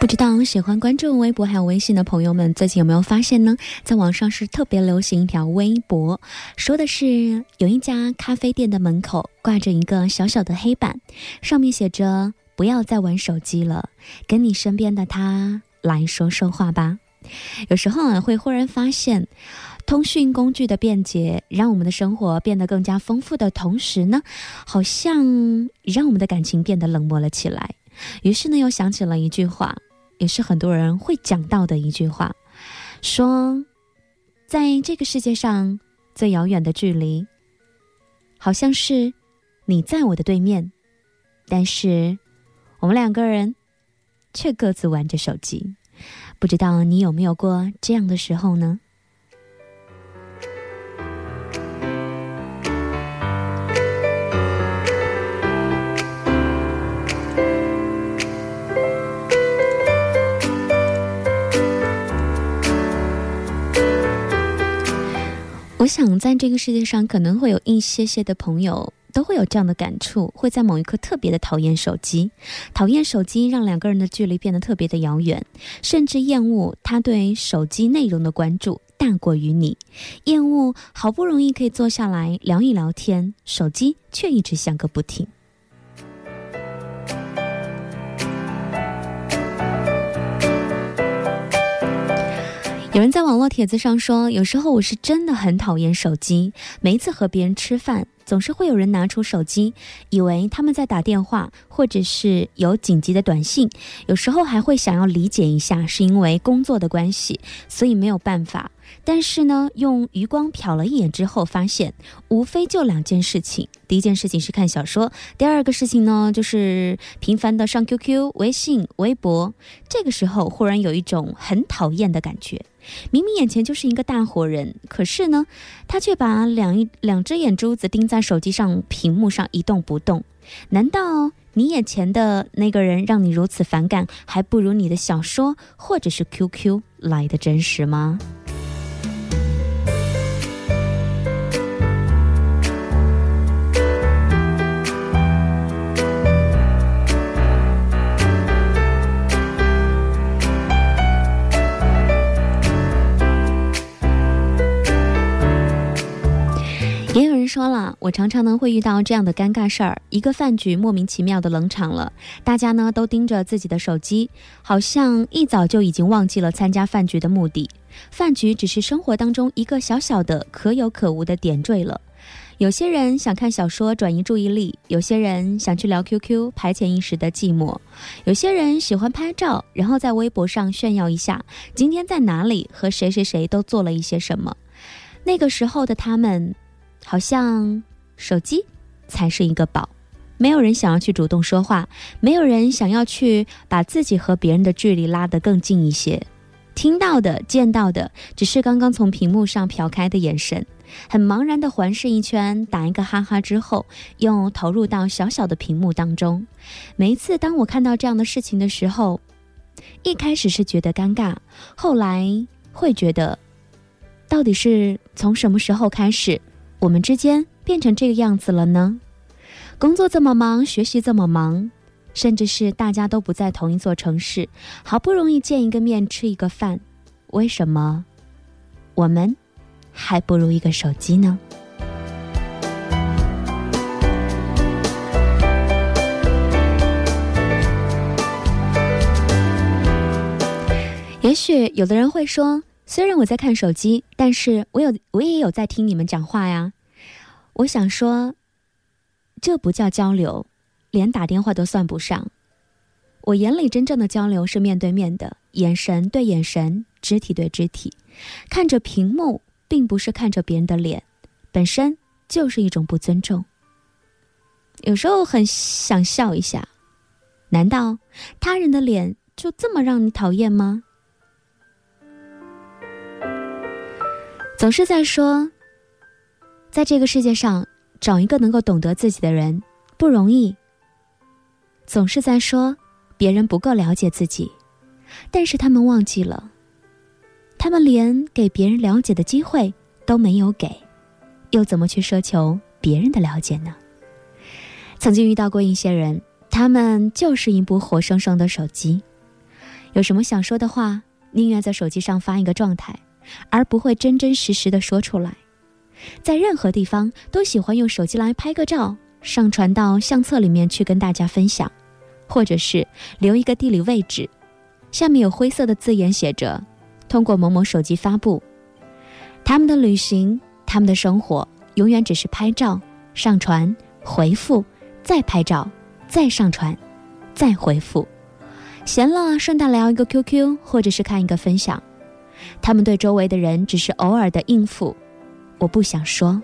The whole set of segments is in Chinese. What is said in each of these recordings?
不知道喜欢关注微博还有微信的朋友们，最近有没有发现呢？在网上是特别流行一条微博，说的是有一家咖啡店的门口挂着一个小小的黑板，上面写着“不要再玩手机了，跟你身边的他来说说话吧”。有时候啊，会忽然发现，通讯工具的便捷让我们的生活变得更加丰富的同时呢，好像让我们的感情变得冷漠了起来。于是呢，又想起了一句话。也是很多人会讲到的一句话，说，在这个世界上最遥远的距离，好像是你在我的对面，但是我们两个人却各自玩着手机。不知道你有没有过这样的时候呢？我想，在这个世界上，可能会有一些些的朋友都会有这样的感触，会在某一刻特别的讨厌手机，讨厌手机让两个人的距离变得特别的遥远，甚至厌恶他对手机内容的关注大过于你，厌恶好不容易可以坐下来聊一聊天，手机却一直响个不停。有人在网络帖子上说，有时候我是真的很讨厌手机。每一次和别人吃饭，总是会有人拿出手机，以为他们在打电话，或者是有紧急的短信。有时候还会想要理解一下，是因为工作的关系，所以没有办法。但是呢，用余光瞟了一眼之后，发现无非就两件事情：第一件事情是看小说，第二个事情呢就是频繁的上 QQ、微信、微博。这个时候，忽然有一种很讨厌的感觉。明明眼前就是一个大活人，可是呢，他却把两一两只眼珠子盯在手机上屏幕上一动不动。难道你眼前的那个人让你如此反感，还不如你的小说或者是 QQ 来的真实吗？说了，我常常呢会遇到这样的尴尬事儿：一个饭局莫名其妙的冷场了，大家呢都盯着自己的手机，好像一早就已经忘记了参加饭局的目的。饭局只是生活当中一个小小的可有可无的点缀了。有些人想看小说转移注意力，有些人想去聊 QQ 排遣一时的寂寞，有些人喜欢拍照，然后在微博上炫耀一下今天在哪里和谁谁谁都做了一些什么。那个时候的他们。好像手机才是一个宝，没有人想要去主动说话，没有人想要去把自己和别人的距离拉得更近一些。听到的、见到的，只是刚刚从屏幕上瞟开的眼神，很茫然的环视一圈，打一个哈哈之后，又投入到小小的屏幕当中。每一次当我看到这样的事情的时候，一开始是觉得尴尬，后来会觉得，到底是从什么时候开始？我们之间变成这个样子了呢？工作这么忙，学习这么忙，甚至是大家都不在同一座城市，好不容易见一个面，吃一个饭，为什么我们还不如一个手机呢。也许有的人会说，虽然我在看手机，但是我有我也有在听你们讲话呀。我想说，这不叫交流，连打电话都算不上。我眼里真正的交流是面对面的，眼神对眼神，肢体对肢体。看着屏幕，并不是看着别人的脸，本身就是一种不尊重。有时候很想笑一下，难道他人的脸就这么让你讨厌吗？总是在说，在这个世界上找一个能够懂得自己的人不容易。总是在说别人不够了解自己，但是他们忘记了，他们连给别人了解的机会都没有给，又怎么去奢求别人的了解呢？曾经遇到过一些人，他们就是一部活生生的手机，有什么想说的话，宁愿在手机上发一个状态。而不会真真实实的说出来，在任何地方都喜欢用手机来拍个照，上传到相册里面去跟大家分享，或者是留一个地理位置，下面有灰色的字眼写着“通过某某手机发布”。他们的旅行，他们的生活，永远只是拍照、上传、回复，再拍照、再上传、再回复，闲了顺带聊一个 QQ，或者是看一个分享。他们对周围的人只是偶尔的应付，我不想说。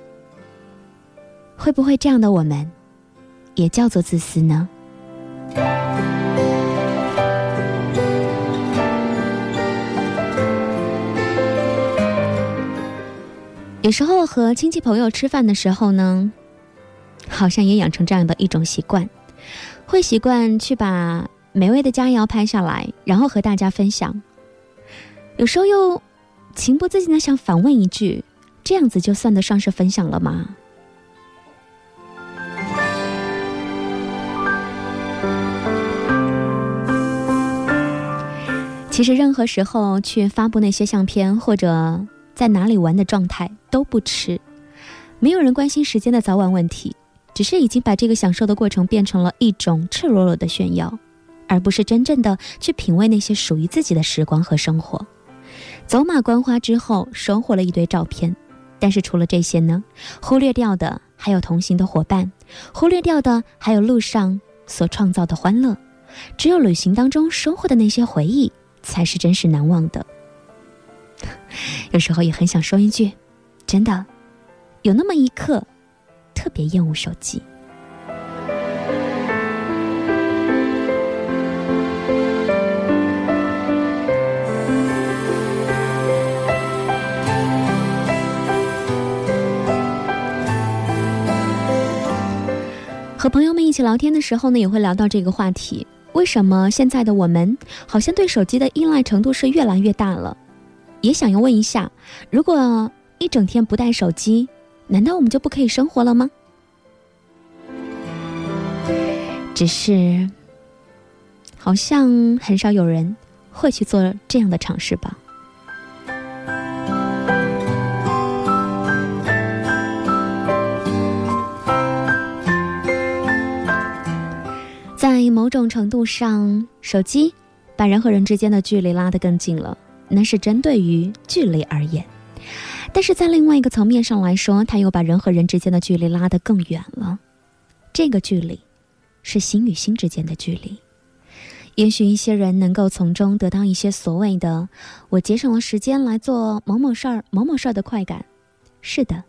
会不会这样的我们，也叫做自私呢？有时候和亲戚朋友吃饭的时候呢，好像也养成这样的一种习惯，会习惯去把美味的佳肴拍下来，然后和大家分享。有时候又情不自禁的想反问一句：“这样子就算得上是分享了吗？”其实任何时候去发布那些相片或者在哪里玩的状态都不迟，没有人关心时间的早晚问题，只是已经把这个享受的过程变成了一种赤裸裸的炫耀，而不是真正的去品味那些属于自己的时光和生活。走马观花之后，收获了一堆照片，但是除了这些呢，忽略掉的还有同行的伙伴，忽略掉的还有路上所创造的欢乐，只有旅行当中收获的那些回忆，才是真实难忘的。有时候也很想说一句，真的，有那么一刻，特别厌恶手机。和朋友们一起聊天的时候呢，也会聊到这个话题：为什么现在的我们好像对手机的依赖程度是越来越大了？也想要问一下，如果一整天不带手机，难道我们就不可以生活了吗？只是，好像很少有人会去做这样的尝试吧。在某种程度上，手机把人和人之间的距离拉得更近了，那是针对于距离而言；但是在另外一个层面上来说，它又把人和人之间的距离拉得更远了。这个距离，是心与心之间的距离。也许一些人能够从中得到一些所谓的“我节省了时间来做某某事儿、某某事儿”的快感。是的，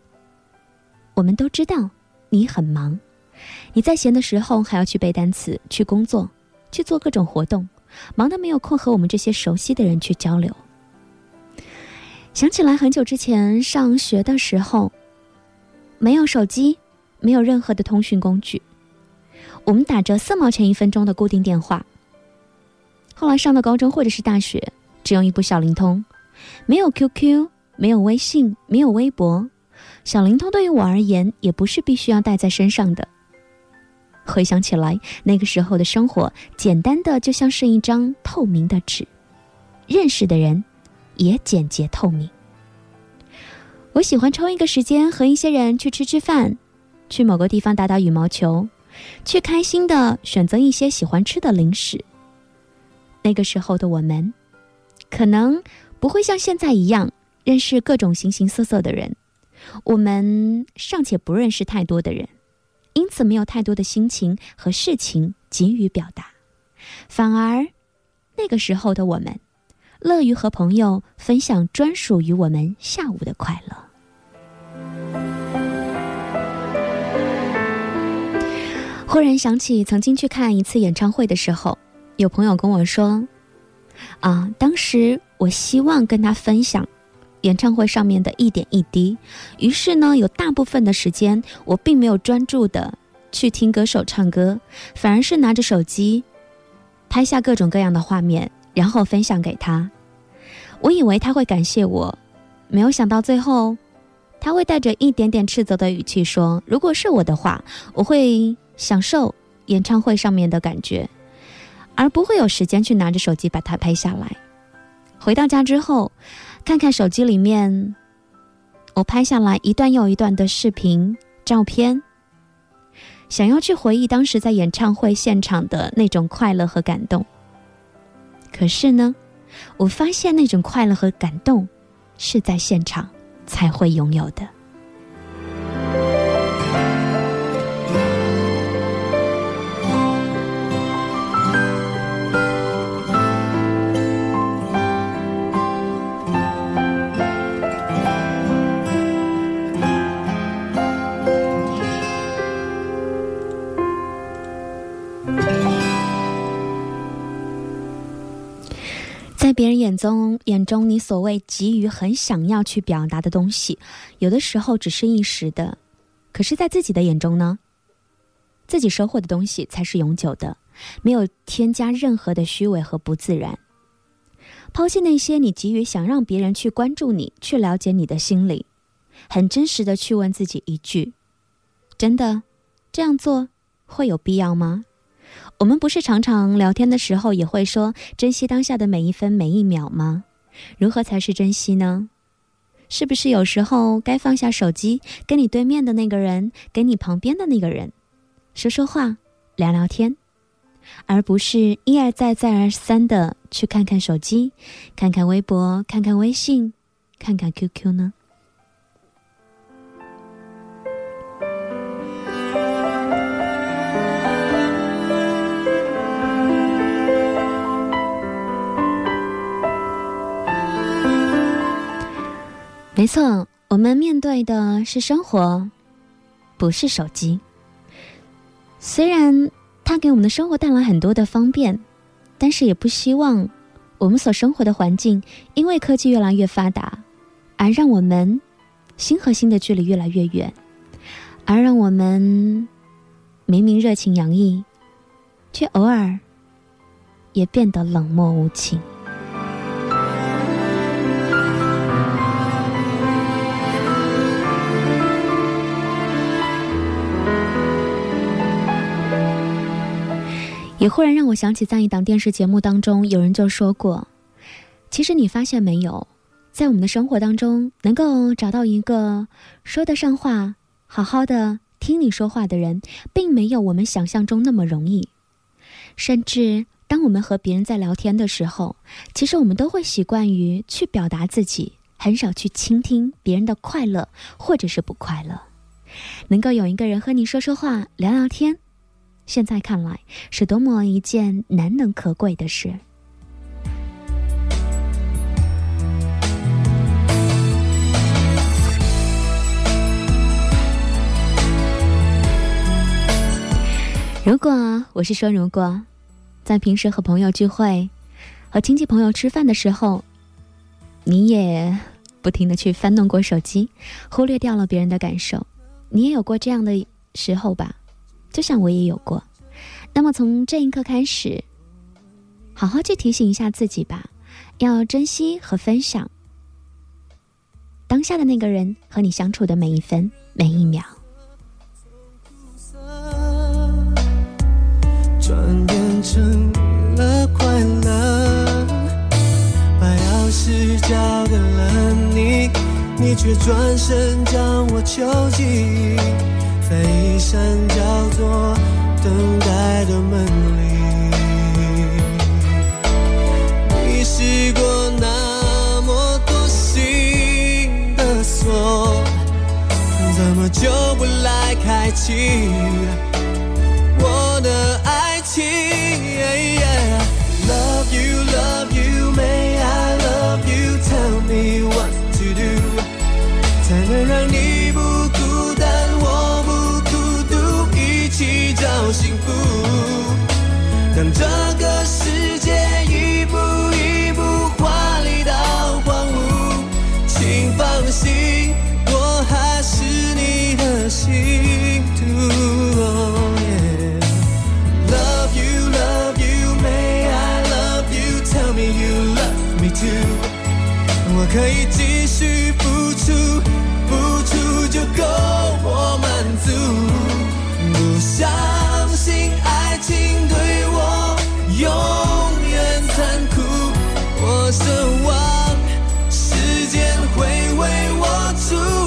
我们都知道你很忙。你在闲的时候还要去背单词、去工作、去做各种活动，忙得没有空和我们这些熟悉的人去交流。想起来很久之前上学的时候，没有手机，没有任何的通讯工具，我们打着四毛钱一分钟的固定电话。后来上了高中或者是大学，只用一部小灵通，没有 QQ，没有微信，没有微博，小灵通对于我而言也不是必须要带在身上的。回想起来，那个时候的生活简单的就像是一张透明的纸，认识的人也简洁透明。我喜欢抽一个时间和一些人去吃吃饭，去某个地方打打羽毛球，去开心的选择一些喜欢吃的零食。那个时候的我们，可能不会像现在一样认识各种形形色色的人，我们尚且不认识太多的人，因此没有太多的心情和事情急于表达，反而那个时候的我们，乐于和朋友分享专属于我们下午的快乐。忽然想起曾经去看一次演唱会的时候，有朋友跟我说：“啊，当时我希望跟他分享演唱会上面的一点一滴。于是呢，有大部分的时间我并没有专注的去听歌手唱歌，反而是拿着手机拍下各种各样的画面，然后分享给他。我以为他会感谢我，没有想到最后。”他会带着一点点斥责的语气说：“如果是我的话，我会享受演唱会上面的感觉，而不会有时间去拿着手机把它拍下来。回到家之后，看看手机里面我拍下来一段又一段的视频、照片，想要去回忆当时在演唱会现场的那种快乐和感动。可是呢，我发现那种快乐和感动是在现场。”才会拥有的。别人眼中，眼中你所谓急于很想要去表达的东西，有的时候只是一时的；可是，在自己的眼中呢，自己收获的东西才是永久的，没有添加任何的虚伪和不自然。抛弃那些你急于想让别人去关注你、去了解你的心理，很真实的去问自己一句：真的这样做会有必要吗？我们不是常常聊天的时候也会说珍惜当下的每一分每一秒吗？如何才是珍惜呢？是不是有时候该放下手机，跟你对面的那个人，跟你旁边的那个人，说说话，聊聊天，而不是一而再再而三的去看看手机，看看微博，看看微信，看看 QQ 呢？没错，我们面对的是生活，不是手机。虽然它给我们的生活带来很多的方便，但是也不希望我们所生活的环境因为科技越来越发达，而让我们心和心的距离越来越远，而让我们明明热情洋溢，却偶尔也变得冷漠无情。也忽然让我想起，在一档电视节目当中，有人就说过：“其实你发现没有，在我们的生活当中，能够找到一个说得上话、好好的听你说话的人，并没有我们想象中那么容易。甚至当我们和别人在聊天的时候，其实我们都会习惯于去表达自己，很少去倾听别人的快乐或者是不快乐。能够有一个人和你说说话、聊聊天。”现在看来，是多么一件难能可贵的事。如果我是说，如果在平时和朋友聚会、和亲戚朋友吃饭的时候，你也不停的去翻弄过手机，忽略掉了别人的感受，你也有过这样的时候吧？就像我也有过，那么从这一刻开始，好好去提醒一下自己吧，要珍惜和分享。当下的那个人和你相处的每一分每一秒。转变成了快乐。把钥匙交给了你，你却转身将我囚禁。一扇叫做等待的门铃，你试过那么多心的锁，怎么就不来开启？我可以继续付出付出就够我满足。不相信爱情对我永远残酷我奢望时间会为我出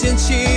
捡起。